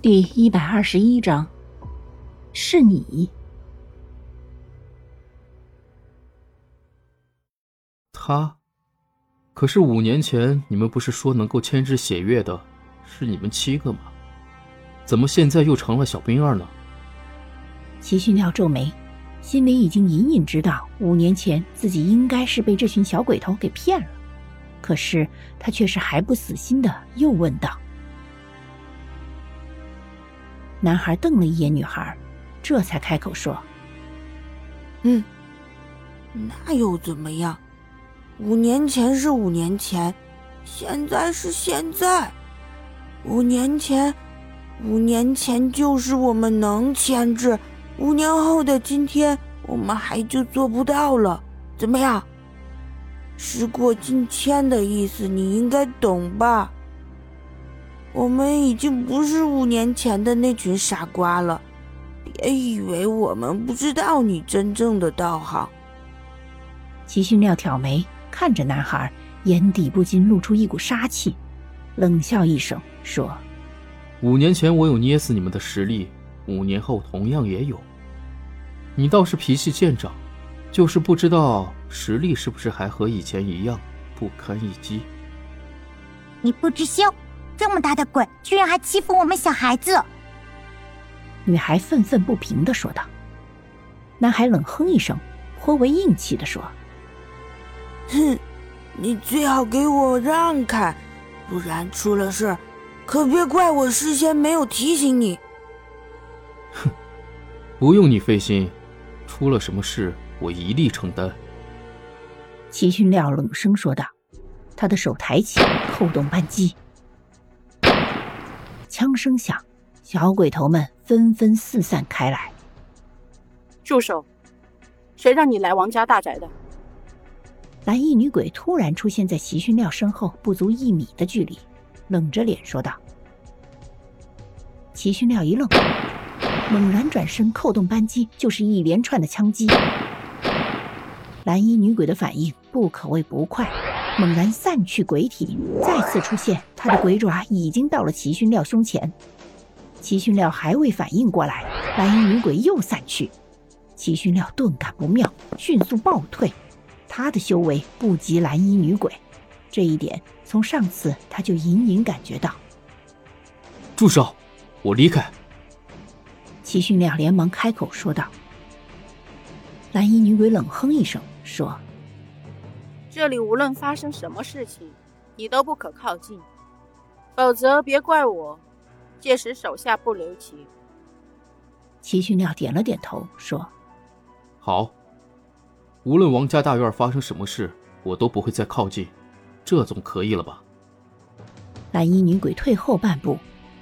第一百二十一章，是你。他，可是五年前你们不是说能够牵制血月的，是你们七个吗？怎么现在又成了小兵二呢？齐训亮皱眉，心里已经隐隐知道，五年前自己应该是被这群小鬼头给骗了，可是他却是还不死心的，又问道。男孩瞪了一眼女孩，这才开口说：“嗯，那又怎么样？五年前是五年前，现在是现在。五年前，五年前就是我们能牵制，五年后的今天，我们还就做不到了。怎么样？时过境迁的意思，你应该懂吧？”我们已经不是五年前的那群傻瓜了，别以为我们不知道你真正的道行。齐训亮挑眉看着男孩，眼底不禁露出一股杀气，冷笑一声说：“五年前我有捏死你们的实力，五年后同样也有。你倒是脾气见长，就是不知道实力是不是还和以前一样不堪一击。你不知羞。”这么大的鬼，居然还欺负我们小孩子！女孩愤愤不平的说道。男孩冷哼一声，颇为硬气的说：“哼，你最好给我让开，不然出了事可别怪我事先没有提醒你。”哼，不用你费心，出了什么事我一力承担。”齐训亮冷声说道，他的手抬起，扣动扳机。枪声响，小鬼头们纷纷四散开来。住手！谁让你来王家大宅的？蓝衣女鬼突然出现在齐训亮身后不足一米的距离，冷着脸说道。齐训亮一愣，猛然转身，扣动扳机，就是一连串的枪击。蓝衣女鬼的反应不可谓不快。猛然散去鬼体，再次出现，他的鬼爪已经到了齐勋廖胸前。齐勋廖还未反应过来，蓝衣女鬼又散去。齐勋廖顿感不妙，迅速暴退。他的修为不及蓝衣女鬼，这一点从上次他就隐隐感觉到。住手！我离开。齐勋亮连忙开口说道。蓝衣女鬼冷哼一声说。这里无论发生什么事情，你都不可靠近，否则别怪我，届时手下不留情。齐训亮点了点头，说：“好，无论王家大院发生什么事，我都不会再靠近，这总可以了吧？”蓝衣女鬼退后半步，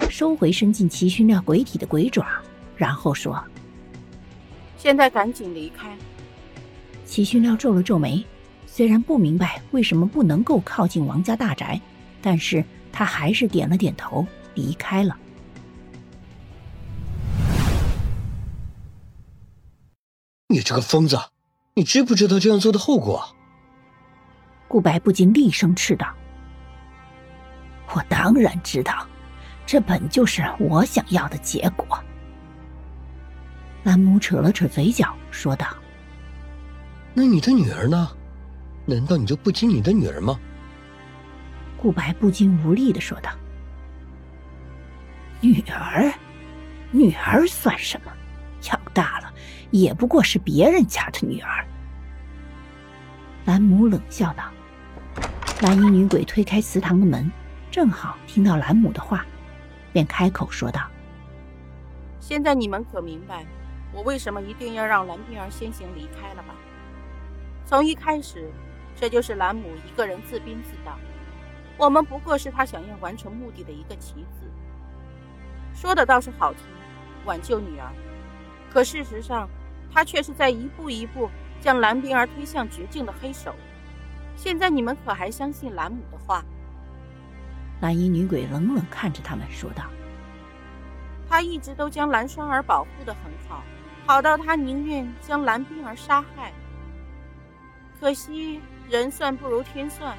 收回伸进齐训亮鬼体的鬼爪，然后说：“现在赶紧离开。”齐训亮皱了皱眉。虽然不明白为什么不能够靠近王家大宅，但是他还是点了点头，离开了。你这个疯子，你知不知道这样做的后果？顾白不禁厉声斥道：“我当然知道，这本就是我想要的结果。”兰姆扯了扯嘴角，说道：“那你的女儿呢？”难道你就不亲你的女儿吗？顾白不禁无力的说道：“女儿，女儿算什么？养大了也不过是别人家的女儿。”兰母冷笑道。蓝衣女鬼推开祠堂的门，正好听到兰母的话，便开口说道：“现在你们可明白我为什么一定要让蓝冰儿先行离开了吧？从一开始。”这就是兰姆一个人自编自导，我们不过是他想要完成目的的一个棋子。说的倒是好听，挽救女儿，可事实上，他却是在一步一步将蓝冰儿推向绝境的黑手。现在你们可还相信兰姆的话？蓝衣女鬼冷冷看着他们说道：“他一直都将蓝双儿保护的很好，好到他宁愿将蓝冰儿杀害。可惜。”人算不如天算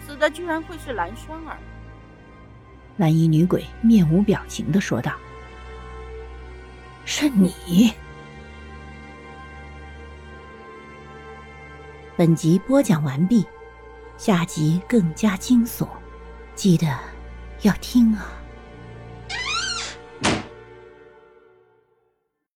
死的居然会是蓝双儿。蓝衣女鬼面无表情的说道。是你。本集播讲完毕下集更加惊悚记得要听啊。